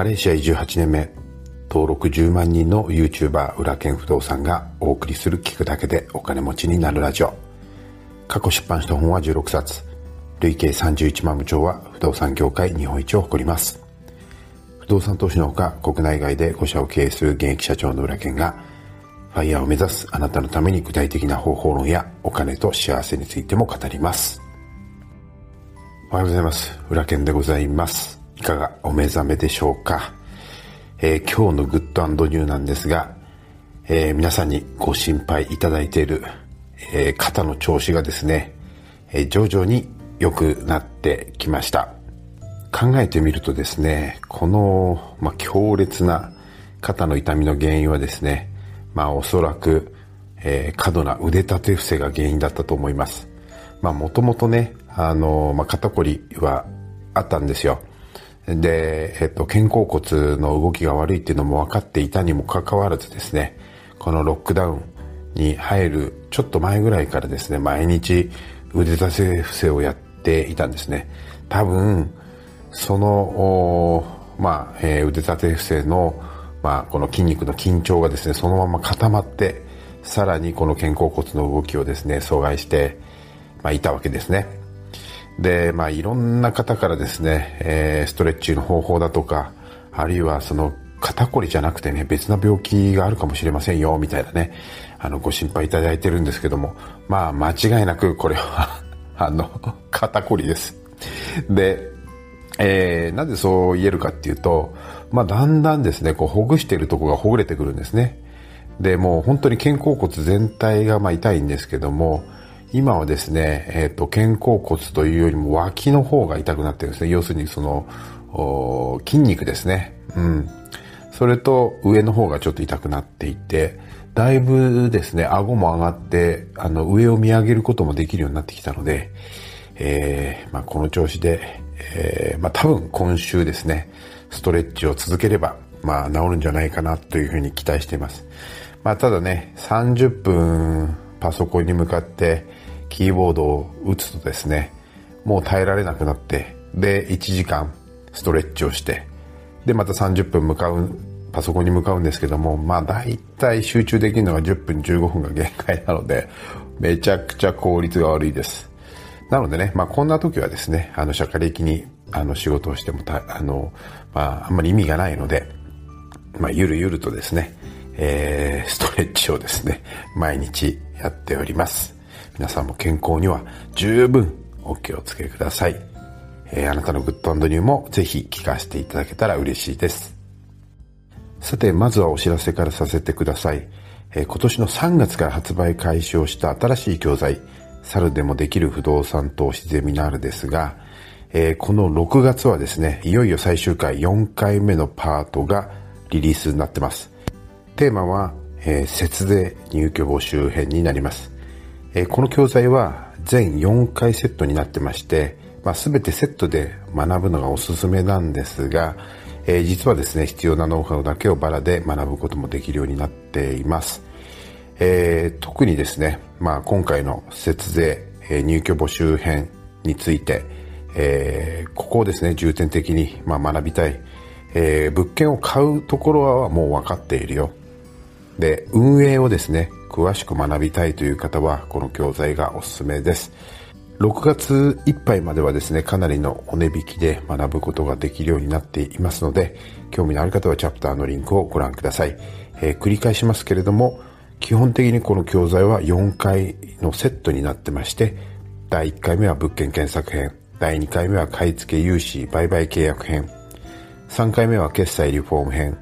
マレーシア移住8年目、登録10万人の YouTuber 裏剣不動産がお送りする聞くだけでお金持ちになるラジオ。過去出版した本は16冊。累計31万部長は不動産業界日本一を誇ります。不動産投資のほか国内外で5社を経営する現役社長の裏剣がファイヤーを目指すあなたのために具体的な方法論やお金と幸せについても語ります。おはようございます。裏剣でございます。いかがお目覚めでしょうか、えー、今日のグッドニューなんですが、えー、皆さんにご心配いただいている、えー、肩の調子がですね、え徐々に良くなってきました。考えてみるとですね、この、まあ、強烈な肩の痛みの原因はですね、まあおそらく、えー、過度な腕立て伏せが原因だったと思います。まあもともとね、あの、まあ肩こりはあったんですよ。で、えっと、肩甲骨の動きが悪いっていうのも分かっていたにもかかわらずですね、このロックダウンに入るちょっと前ぐらいからですね、毎日腕立て伏せをやっていたんですね。多分、その、まあ、えー、腕立て伏せのまあ、この筋肉の緊張がですね、そのまま固まって、さらにこの肩甲骨の動きをですね、阻害して、まあ、いたわけですね。で、まあ、いろんな方からですね、えー、ストレッチの方法だとか、あるいはその肩こりじゃなくてね、別な病気があるかもしれませんよ、みたいなね、あの、ご心配いただいてるんですけども、まあ、間違いなくこれは あの、肩こりです。で、えー、なぜそう言えるかっていうと、まあ、だんだんですね、こう、ほぐしているところがほぐれてくるんですね。で、もう本当に肩甲骨全体がまあ痛いんですけども、今はですね、えっ、ー、と、肩甲骨というよりも脇の方が痛くなってるんですね。要するにその、筋肉ですね。うん。それと上の方がちょっと痛くなっていて、だいぶですね、顎も上がって、あの、上を見上げることもできるようになってきたので、えー、まあ、この調子で、えー、まあ、多分今週ですね、ストレッチを続ければ、まあ、治るんじゃないかなというふうに期待しています。まあ、ただね、30分パソコンに向かってキーボードを打つとですね、もう耐えられなくなって、で、1時間ストレッチをして、で、また30分向かう、パソコンに向かうんですけども、まあ、大体集中できるのが10分15分が限界なので、めちゃくちゃ効率が悪いです。なのでね、まあ、こんな時はですね、あの、社会的に、あの、仕事をしても、あの、まあ、あんまり意味がないので、まあ、ゆるゆるとですね、えー、ストレッチをですね、毎日やっております。皆さんも健康には十分お気をつけください。えー、あなたのグッドニューもぜひ聞かせていただけたら嬉しいです。さて、まずはお知らせからさせてください。えー、今年の3月から発売開始をした新しい教材、猿でもできる不動産投資ゼミナールですが、えー、この6月はですね、いよいよ最終回4回目のパートがリリースになってます。テーマは、えー、節税入居募集編になります。え、この教材は全4回セットになってまして、まあ、全てセットで学ぶのがおすすめなんですが、えー、実はですね、必要なノウハウだけをバラで学ぶこともできるようになっています。えー、特にですね、まあ、今回の節税、え、入居募集編について、えー、ここをですね、重点的に、まあ、学びたい、え、物件を買うところはもう分かっているよ。で、運営をですね、詳しく学びたいという方は、この教材がおすすめです。6月いっぱいまではですね、かなりのお値引きで学ぶことができるようになっていますので、興味のある方はチャプターのリンクをご覧ください。えー、繰り返しますけれども、基本的にこの教材は4回のセットになってまして、第1回目は物件検索編、第2回目は買い付け融資売買契約編、3回目は決済リフォーム編、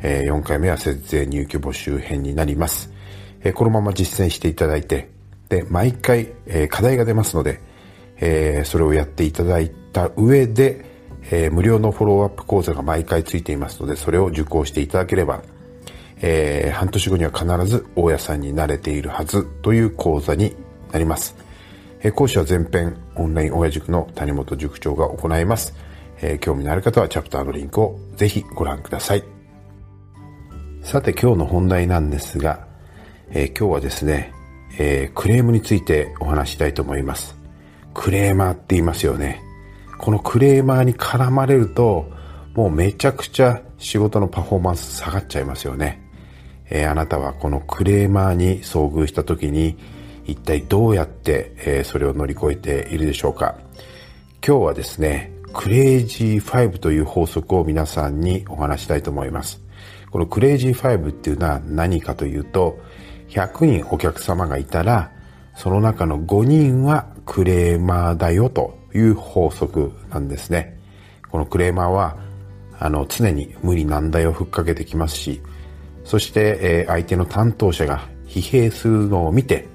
え4回目は節税入居募集編になります。えこのまま実践していただいて、で、毎回、え課題が出ますので、えそれをやっていただいた上で、え無料のフォローアップ講座が毎回ついていますので、それを受講していただければ、え、半年後には必ず大家さんになれているはずという講座になります。え、講師は前編オンライン親塾の谷本塾長が行います。え、興味のある方はチャプターのリンクをぜひご覧ください。さて今日の本題なんですが、えー、今日はですね、えー、クレームについてお話したいと思います。クレーマーって言いますよね。このクレーマーに絡まれると、もうめちゃくちゃ仕事のパフォーマンス下がっちゃいますよね。えー、あなたはこのクレーマーに遭遇した時に一体どうやって、え、それを乗り越えているでしょうか今日はですね、クレイジー5という法則を皆さんにお話したいと思います。このクレイジー5っていうのは何かというと、100人お客様がいたら、その中の5人はクレーマーだよという法則なんですね。このクレーマーは、あの、常に無理難題をふっかけてきますし、そして、えー、相手の担当者が疲弊するのを見て、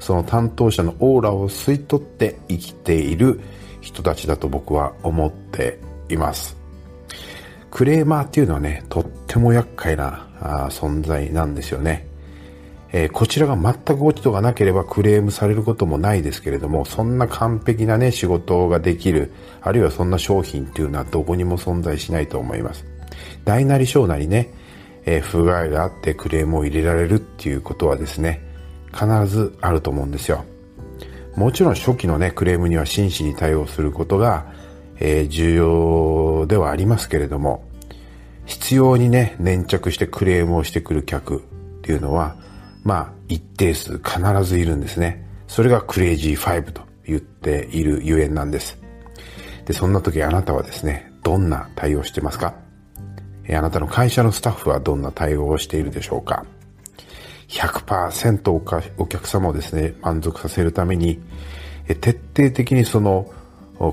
その担当者のオーラを吸い取って生きている人たちだと僕は思っています。クレーマーっていうのはね、とっても厄介な存在なんですよね。えー、こちらが全く落ち度がなければクレームされることもないですけれども、そんな完璧なね、仕事ができる、あるいはそんな商品っていうのはどこにも存在しないと思います。大なり小なりね、えー、不具合があってクレームを入れられるっていうことはですね、必ずあると思うんですよ。もちろん初期のね、クレームには真摯に対応することが、えー、重要ではありますけれども、必要にね、粘着してクレームをしてくる客っていうのは、まあ、一定数必ずいるんですね。それがクレイジー5と言っているゆえんなんです。で、そんな時あなたはですね、どんな対応してますか？あなたの会社のスタッフはどんな対応をしているでしょうか？100%おかお客様をですね、満足させるために、徹底的にその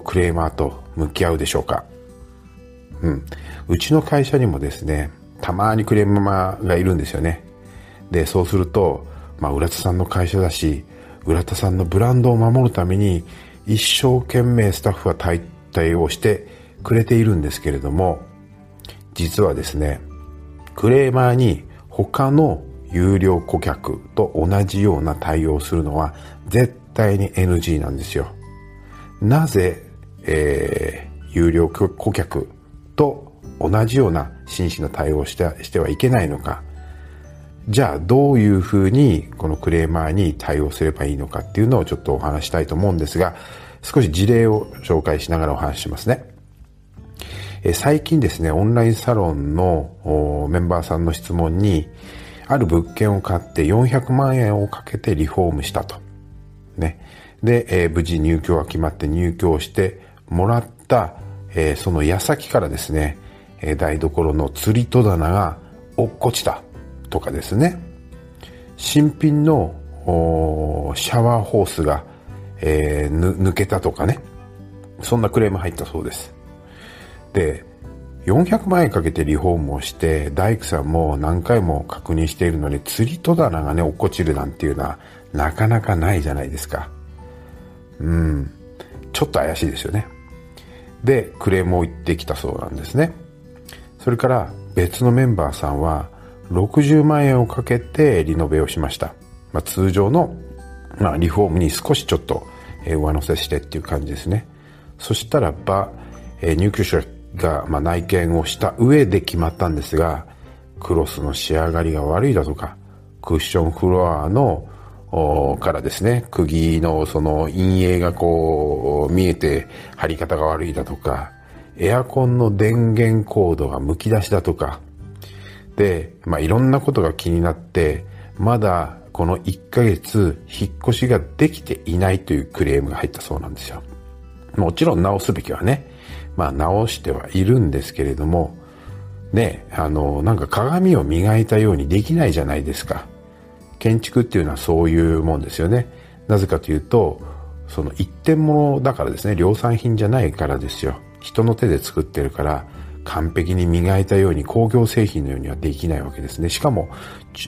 クレーマーと向き合うでしょうか？うん。うちの会社にもですね、たまにクレーマーがいるんですよね。で、そうすると、まあ、浦田さんの会社だし、浦田さんのブランドを守るために、一生懸命スタッフは対対応してくれているんですけれども、実はですね、クレーマーに他の有料顧客と同じような対応するのは絶対に NG なんですよ。なぜ、えー、有料顧客と同じような真摯な対応をしてしてはいけないのか。じゃあどういうふうにこのクレーマーに対応すればいいのかっていうのをちょっとお話したいと思うんですが、少し事例を紹介しながらお話しますね。え最近ですね、オンラインサロンのメンバーさんの質問に、ある物件を買って400万円をかけてリフォームしたと。ね。で、えー、無事入居が決まって入居してもらった、えー、その矢先からですね、えー、台所の釣り戸棚が落っこちたとかですね。新品のシャワーホースが、えー、抜けたとかね。そんなクレーム入ったそうです。で、400万円かけてリフォームをして、大工さんも何回も確認しているのに、釣り戸棚がね、落っこちるなんていうのは、なかなかないじゃないですか。うん。ちょっと怪しいですよね。で、クレームを言ってきたそうなんですね。それから別のメンバーさんは、60万円をかけてリノベをしました。まあ、通常の、まあ、リフォームに少しちょっと上乗せしてっていう感じですね。そしたらば、入居者が、内見をした上で決まったんですが、クロスの仕上がりが悪いだとか、クッションフロアのからですね、釘のその陰影がこう見えて貼り方が悪いだとか、エアコンの電源コードが剥き出しだとか、まあ、いろんなことが気になって、まだこの1ヶ月引っ越しができていないというクレームが入ったそうなんですよ。もちろん直すべきはね、まあ直してはいるんですけれども、ね、あの、なんか鏡を磨いたようにできないじゃないですか。建築っていうのはそういうもんですよね。なぜかというと、その一点物だからですね、量産品じゃないからですよ。人の手で作ってるから、完璧に磨いたように工業製品のようにはできないわけですね。しかも、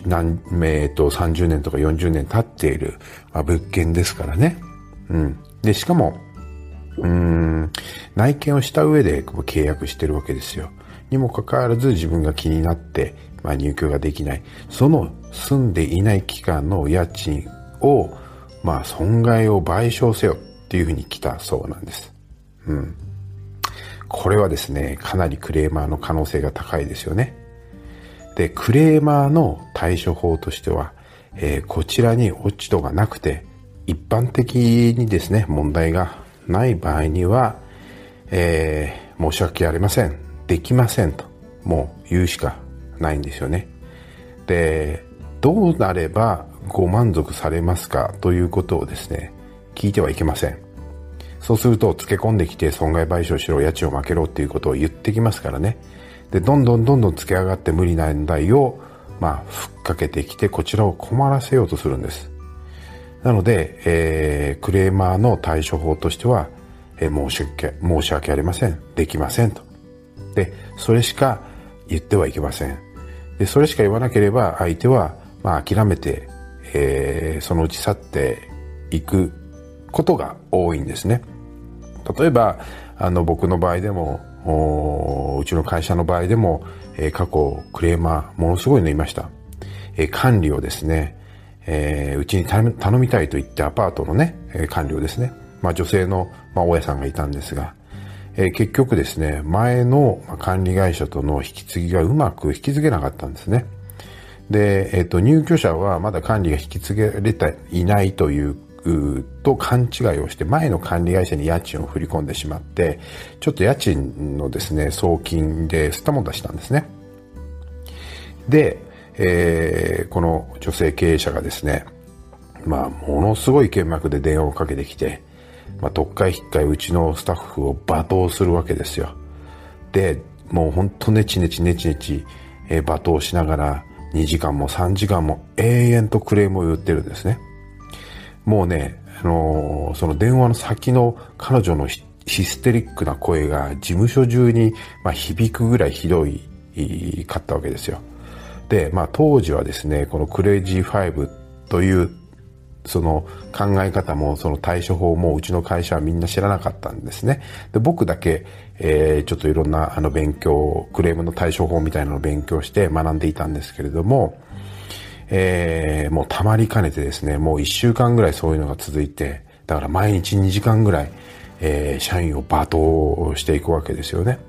何、えっと、30年とか40年経っている、まあ、物件ですからね。うん。で、しかも、うん、内見をした上で契約してるわけですよ。にもかかわらず自分が気になって、まあ、入居ができない。その住んでいない期間の家賃を、まあ、損害を賠償せよっていうふうに来たそうなんです。うん。これはですね、かなりクレーマーの可能性が高いですよね。で、クレーマーの対処法としては、えー、こちらに落ち度がなくて、一般的にですね、問題がない場合には、えー、申し訳ありません。できませんと、もう言うしかないんですよね。で、どうなればご満足されますかということをですね、聞いてはいけません。そうすると、つけ込んできて損害賠償しろ、家賃を負けろっていうことを言ってきますからね。で、どんどんどんどんつけ上がって無理な題を、まあ、ふっかけてきて、こちらを困らせようとするんです。なので、えー、クレーマーの対処法としては、えー、申し訳、申し訳ありません。できませんと。で、それしか言ってはいけません。で、それしか言わなければ、相手は、まあ、諦めて、えー、そのうち去っていくことが多いんですね。例えば、あの、僕の場合でも、うちの会社の場合でも、えー、過去クレーマーものすごいのいました。えー、管理をですね、えー、うちに頼みたいと言ってアパートのね、えー、管理をですね、まあ女性の、まあ、大家さんがいたんですが、えー、結局ですね、前の管理会社との引き継ぎがうまく引き継げなかったんですね。で、え、ー、と、入居者はまだ管理が引き継げれていないというと勘違いをして前の管理会社に家賃を振り込んでしまってちょっと家賃のですね送金ですったもんだしたんですね。で、えー、この女性経営者がですねまあものすごい剣幕で電話をかけてきて、まあ、特会引っかいうちのスタッフを罵倒するわけですよ。でもうほんとネチネチネチネチ、えー、罵倒しながら2時間も3時間も永遠とクレームを言ってるんですね。もうね、あのー、その電話の先の彼女のヒステリックな声が事務所中に、まあ、響くぐらいひどいかったわけですよ。で、まあ当時はですね、このクレイジー5というその考え方もその対処法もうちの会社はみんな知らなかったんですね。で僕だけ、えー、ちょっといろんなあの勉強、クレームの対処法みたいなのを勉強して学んでいたんですけれども、えー、もう溜まりかねてですね、もう一週間ぐらいそういうのが続いて、だから毎日2時間ぐらい、えー、社員を罵倒していくわけですよね。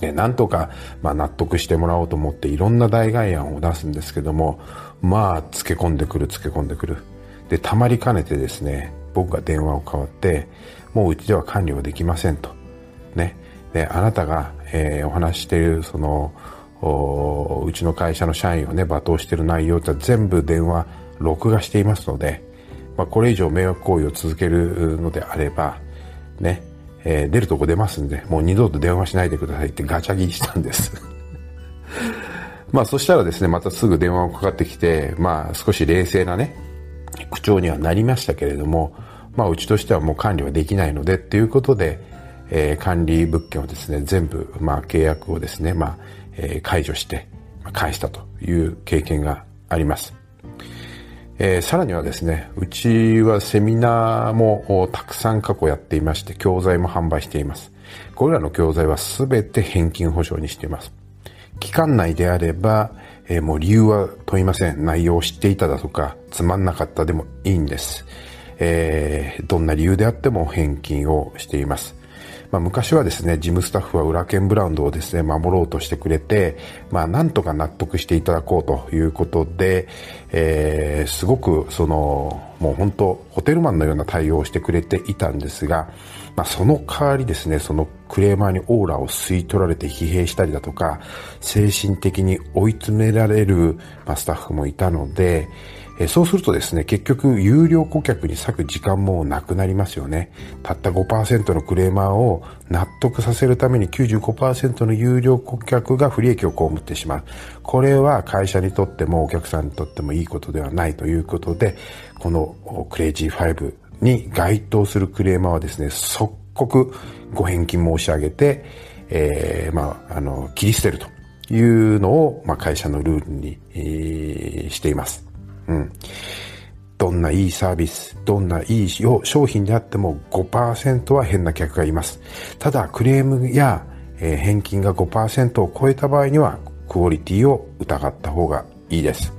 で、なんとか、まあ、納得してもらおうと思っていろんな代替案を出すんですけども、まあ、つけ込んでくる、つけ込んでくる。で、溜まりかねてですね、僕が電話を代わって、もううちでは管理はできませんと。ね。で、あなたが、えー、お話している、その、うちの会社の社員をね、罵倒している内容って全部電話、録画していますので、まあ、これ以上迷惑行為を続けるのであれば、ね、えー、出るとこ出ますんで、もう二度と電話しないでくださいってガチャ切りしたんです。まあそしたらですね、またすぐ電話がかかってきて、まあ少し冷静なね、口調にはなりましたけれども、まあうちとしてはもう管理はできないのでっていうことで、えー、管理物件をですね、全部、まあ契約をですね、まあ、えー、解除して、返したという経験があります。えー、さらにはですね、うちはセミナーもたくさん過去やっていまして、教材も販売しています。これらの教材は全て返金保証にしています。期間内であれば、えー、もう理由は問いません。内容を知っていただとか、つまんなかったでもいいんです。えー、どんな理由であっても返金をしています。まあ、昔はですね、事務スタッフは裏剣ブランドをですね、守ろうとしてくれて、まあ、なんとか納得していただこうということで、えー、すごく、その、もう本当、ホテルマンのような対応をしてくれていたんですが、まあ、その代わりですね、そのクレーマーにオーラを吸い取られて疲弊したりだとか、精神的に追い詰められる、まあ、スタッフもいたので、そうするとですね、結局有料顧客に割く時間もなくなりますよね。たった5%のクレーマーを納得させるために95%の有料顧客が不利益を被ってしまう。これは会社にとってもお客さんにとってもいいことではないということで、このクレイジー5に該当するクレーマーはですね、即刻ご返金申し上げて、えー、まあ、あの、切り捨てるというのを、まあ、会社のルールに、えー、しています。うん。どんないいサービス、どんないい商品であっても5%は変な客がいます。ただ、クレームや、え、返金が5%を超えた場合には、クオリティを疑った方がいいです。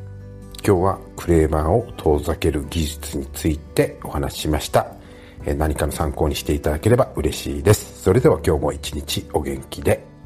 今日はクレーマーを遠ざける技術についてお話ししました。え、何かの参考にしていただければ嬉しいです。それでは今日も一日お元気で。